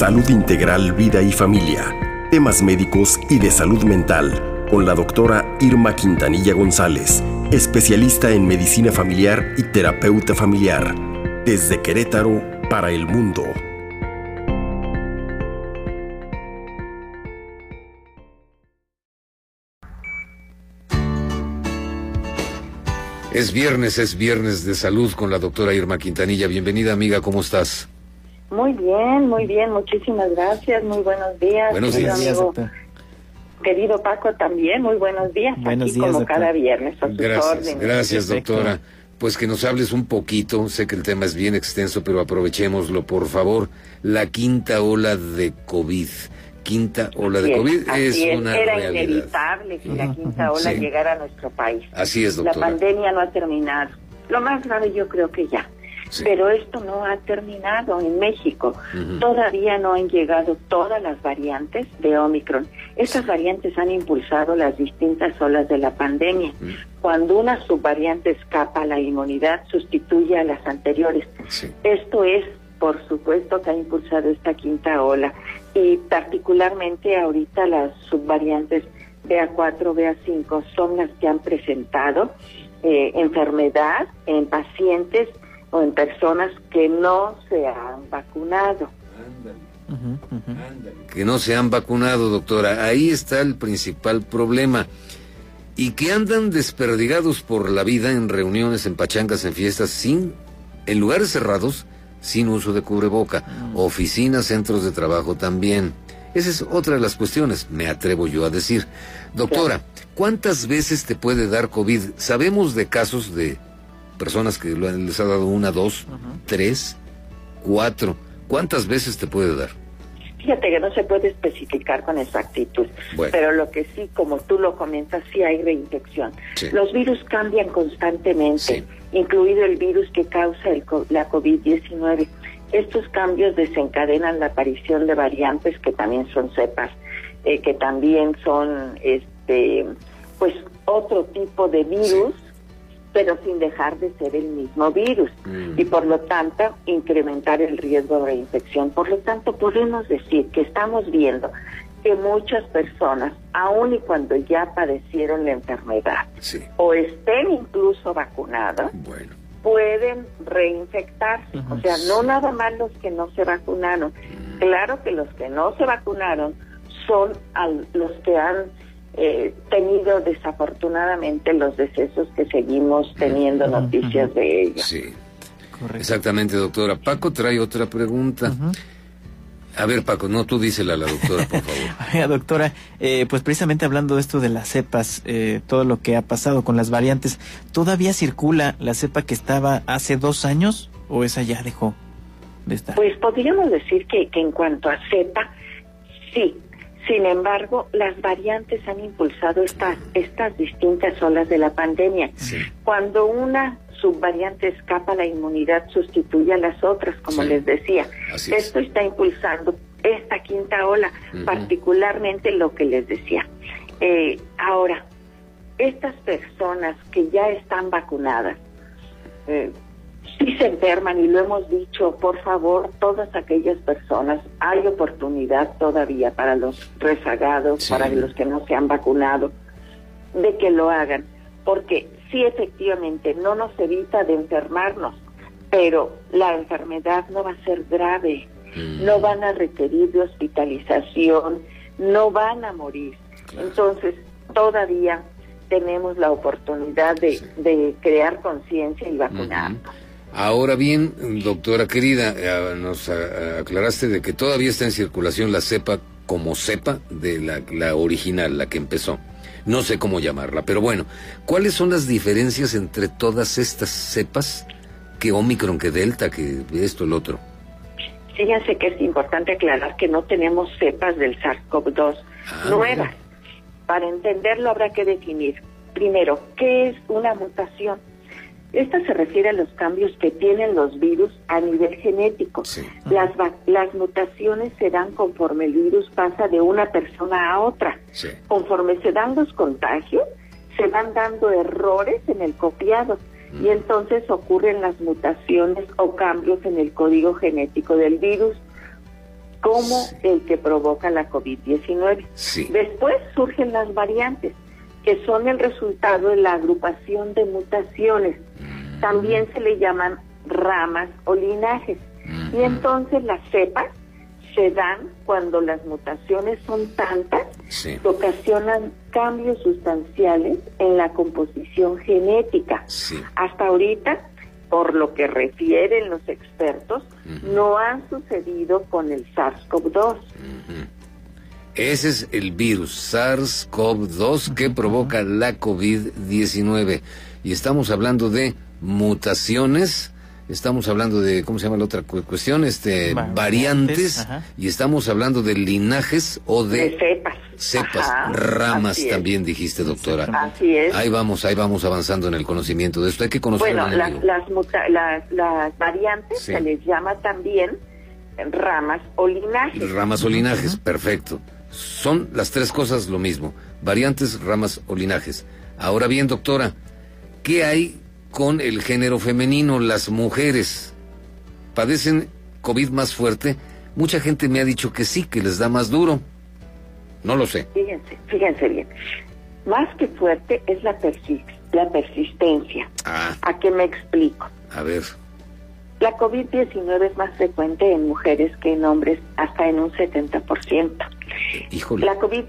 Salud Integral, Vida y Familia. Temas médicos y de salud mental con la doctora Irma Quintanilla González, especialista en medicina familiar y terapeuta familiar. Desde Querétaro para el mundo. Es viernes, es viernes de salud con la doctora Irma Quintanilla. Bienvenida amiga, ¿cómo estás? Muy bien, muy bien, muchísimas gracias, muy buenos días. Buenos días. Querido Paco, también, muy buenos días. Buenos días, como cada viernes. gracias, gracias, doctora. Pues que nos hables un poquito, sé que el tema es bien extenso, pero aprovechémoslo, por favor. La quinta ola de COVID quinta ola de COVID es, una Era inevitable que la quinta ola llegara a nuestro país. Así es, doctora. La pandemia no ha terminado. Lo más grave yo creo que ya. Pero esto no ha terminado en México. Todavía no han llegado todas las variantes de Omicron. Estas variantes han impulsado las distintas olas de la pandemia. Cuando una subvariante escapa, la inmunidad sustituye a las anteriores. Esto es, por supuesto, que ha impulsado esta quinta ola y particularmente ahorita las subvariantes BA4, BA5 son las que han presentado eh, enfermedad en pacientes o en personas que no se han vacunado. Que no se han vacunado, doctora. Ahí está el principal problema. Y que andan desperdigados por la vida en reuniones, en pachangas, en fiestas, sin, en lugares cerrados, sin uso de cubreboca. Oficinas, centros de trabajo también. Esa es otra de las cuestiones, me atrevo yo a decir. Doctora, ¿cuántas veces te puede dar COVID? Sabemos de casos de personas que les ha dado una, dos, tres, cuatro. ¿Cuántas veces te puede dar? Fíjate que no se puede especificar con exactitud, pero lo que sí, como tú lo comentas, sí hay reinfección. Los virus cambian constantemente, incluido el virus que causa el, la COVID-19. Estos cambios desencadenan la aparición de variantes que también son cepas, eh, que también son, este, pues, otro tipo de virus pero sin dejar de ser el mismo virus mm. y por lo tanto incrementar el riesgo de infección. Por lo tanto, podemos decir que estamos viendo que muchas personas, aun y cuando ya padecieron la enfermedad o estén incluso vacunadas, pueden reinfectarse. O sea, no nada más los que no se vacunaron. Mm. Claro que los que no se vacunaron son los que han eh, tenido desafortunadamente los decesos que seguimos teniendo noticias de ellos. Sí, exactamente, doctora. Paco trae otra pregunta. A ver, Paco, no, tú dísela a la doctora, por favor. doctora, eh, pues precisamente hablando de esto de las cepas, eh, todo lo que ha pasado con las variantes, ¿todavía circula la cepa que estaba hace dos años o esa ya dejó de estar? Pues podríamos decir que, que en cuanto a cepa, sí, sin embargo, las variantes han impulsado estas, estas distintas olas de la pandemia. Cuando una subvariante escapa, la inmunidad sustituye a las otras, como les decía. Esto está impulsando esta quinta ola, particularmente lo que les decía. Eh, ahora, estas personas que ya están vacunadas, eh, si se enferman y lo hemos dicho, por favor, todas aquellas personas, hay oportunidad todavía para los rezagados, para los que no se han vacunado, de que lo hagan, porque sí efectivamente no nos evita de enfermarnos, pero la enfermedad no va a ser grave, mm. no van a requerir de hospitalización, no van a morir. Entonces, todavía tenemos la oportunidad de, crear conciencia y vacunarnos. Ahora bien, doctora querida, eh, nos aclaraste de que todavía está en circulación la cepa como cepa de la, la, original, la que empezó. No sé cómo llamarla, pero bueno, ¿cuáles son las diferencias entre todas estas cepas? Que Omicron, que Delta, que esto, el otro. Fíjense que es importante aclarar que no tenemos cepas del SARS-CoV-2 ah, nuevas. Para entenderlo habrá que definir, primero, ¿qué es una mutación? Esta se refiere a los cambios que tienen los virus a nivel genético. Las, las mutaciones se dan conforme el virus pasa de una persona a otra. Conforme se dan los contagios, se van dando errores en el copiado y mm. entonces ocurren las mutaciones o cambios en el código genético del virus. como el que provoca la COVID-19. Después surgen las variantes, que son el resultado de la agrupación de mutaciones. Mm. También se le llaman ramas o linajes. Y entonces las cepas se dan cuando las mutaciones son tantas que ocasionan cambios sustanciales en la composición genética. Hasta ahorita, por lo que refieren los expertos, no han sucedido con el SARS-CoV-2. Ese es el virus SARS-CoV-2 que provoca la COVID-19. Y estamos hablando de mutaciones estamos hablando de, ¿cómo se llama la otra cuestión? Este, variantes, y estamos hablando de linajes o de, cepas. Cepas, ramas también dijiste, doctora. Así es. Ahí vamos, ahí vamos avanzando en el conocimiento de esto. Hay que conocer Bueno, las, las, las, variantes se les llama también ramas o linajes. Ramas o linajes, perfecto. Son las tres cosas lo mismo, variantes, ramas o linajes. Ahora bien, doctora, ¿qué hay con el género femenino. Las mujeres padecen COVID más fuerte. Mucha gente me ha dicho que sí, que les da más duro. No lo sé. Fíjense, fíjense bien. Más que fuerte es la, la persistencia. Ah. ¿A qué me explico? A ver. La COVID-19 es más frecuente en mujeres que en hombres, hasta en un 70%. Híjole. La COVID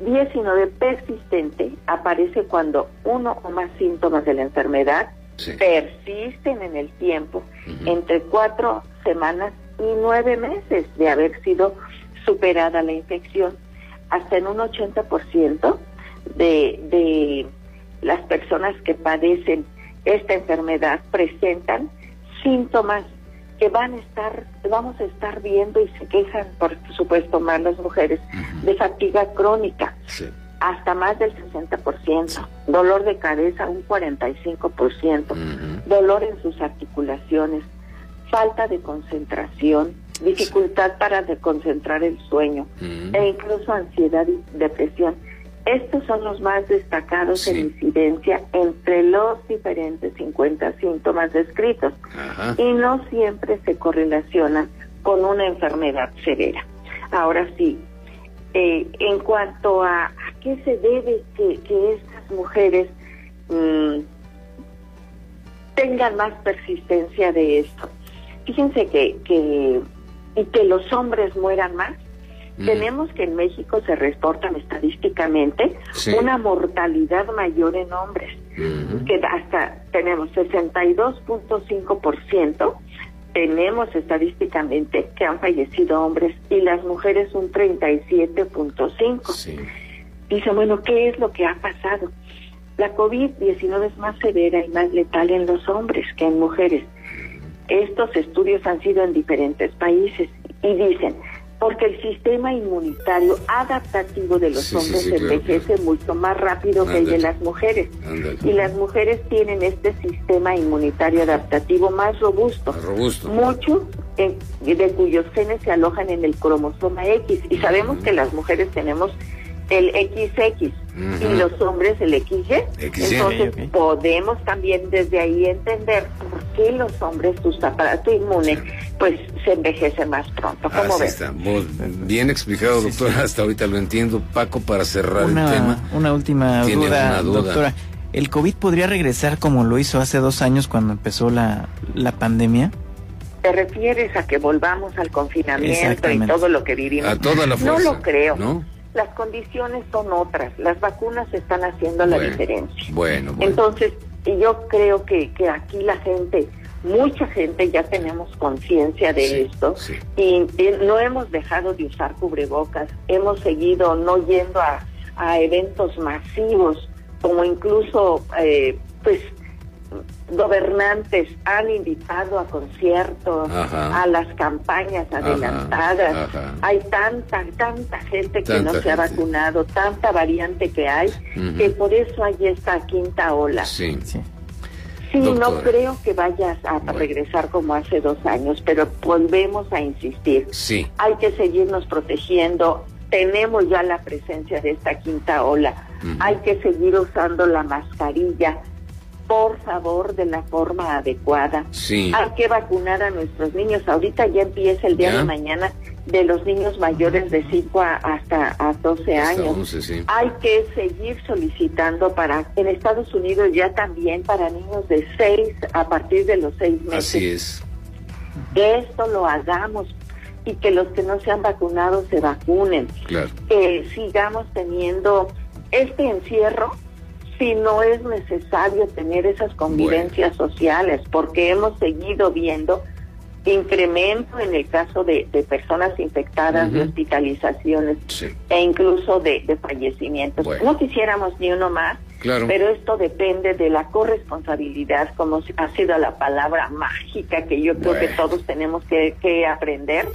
19 persistente aparece cuando uno o más síntomas de la enfermedad persisten en el tiempo, entre cuatro semanas y nueve meses de haber sido superada la infección. Hasta en un 80% de, de las personas que padecen esta enfermedad presentan síntomas que van a estar, vamos a estar viendo y se quejan, por supuesto, más las mujeres, de fatiga crónica, hasta más del 60%, dolor de cabeza un 45%, dolor en sus articulaciones, falta de concentración, dificultad para concentrar el sueño e incluso ansiedad y depresión. Estos son los más destacados en incidencia entre los diferentes 50 síntomas descritos. Y no siempre se correlacionan con una enfermedad severa. Ahora sí, eh, en cuanto a, qué se debe que, estas mujeres mm, tengan más persistencia de esto, fíjense que, que, y que los hombres mueran más, tenemos que en México se reportan estadísticamente una mortalidad mayor en hombres, que hasta tenemos 62.5%, tenemos estadísticamente que han fallecido hombres y las mujeres un 37.5%. Dice, bueno, ¿qué es lo que ha pasado? La COVID-19 es más severa y más letal en los hombres que en mujeres. Estos estudios han sido en diferentes países y dicen, porque el sistema inmunitario adaptativo de los hombres envejece mucho más rápido que el de las mujeres. Y las mujeres tienen este sistema inmunitario adaptativo más robusto. robusto. Mucho de cuyos genes se alojan en el cromosoma X. Y sabemos que las mujeres tenemos el XX y los hombres el XY. Entonces podemos también desde ahí entender por qué los hombres su aparato inmune pues se envejece más pronto. ¿Cómo ves? Está. Bien explicado, doctora. Hasta ahorita lo entiendo. Paco, para cerrar el tema. Una última duda, doctora. ¿El COVID podría regresar como lo hizo hace dos años cuando empezó la, la pandemia? ¿Te refieres a que volvamos al confinamiento y todo lo que vivimos? A toda la fuerza. No lo creo. ¿No? Las condiciones son otras, las vacunas están haciendo la diferencia. Bueno, bueno. Entonces, yo creo que, que aquí la gente, mucha gente ya tenemos conciencia de esto Y, no hemos dejado de usar cubrebocas, hemos seguido no yendo a, a eventos masivos, como incluso, eh, pues, gobernantes han invitado a conciertos, a las campañas adelantadas. Hay tanta, tanta gente que no se ha vacunado, tanta variante que hay, que por eso hay esta quinta ola. Sí, sí. Sí, no creo que vayas a regresar como hace dos años, pero volvemos a insistir. Sí. Hay que seguirnos protegiendo. Tenemos ya la presencia de esta quinta ola. Hay que seguir usando la mascarilla por favor, de la forma adecuada. Sí. Hay que vacunar a nuestros niños. Ahorita ya empieza el día de mañana de los niños mayores de 5 hasta a 12 años. Hay que seguir solicitando para, en Estados Unidos ya también para niños de 6 a partir de los 6 meses. Así es. Que esto lo hagamos y que los que no se han vacunado se vacunen. Claro. Que sigamos teniendo este encierro si no es necesario tener esas convivencias sociales, porque hemos seguido viendo incremento en el caso de, personas infectadas, de hospitalizaciones e incluso de, fallecimientos. No quisiéramos ni uno más, pero esto depende de la corresponsabilidad, como ha sido la palabra mágica que yo creo que todos tenemos que, aprender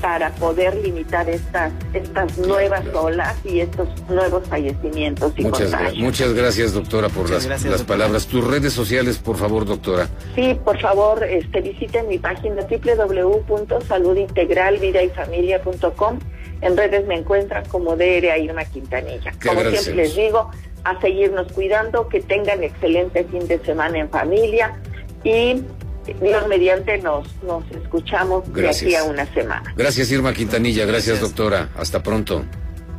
para poder limitar estas estas nuevas olas y estos nuevos fallecimientos y muchas, muchas gracias, doctora, por las, las palabras. Tus redes sociales, por favor, doctora. Sí, por favor, este, visiten mi página www.saludintegralvidayfamilia.com. En redes me encuentran como DR Irma Quintanilla. como siempre les digo, a seguirnos cuidando, que tengan excelente fin de semana en familia y Dios mediante nos, nos escuchamos de aquí a una semana. Gracias Irma Quintanilla, gracias, doctora, hasta pronto.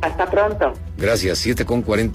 Hasta pronto. Gracias, 7 con 40.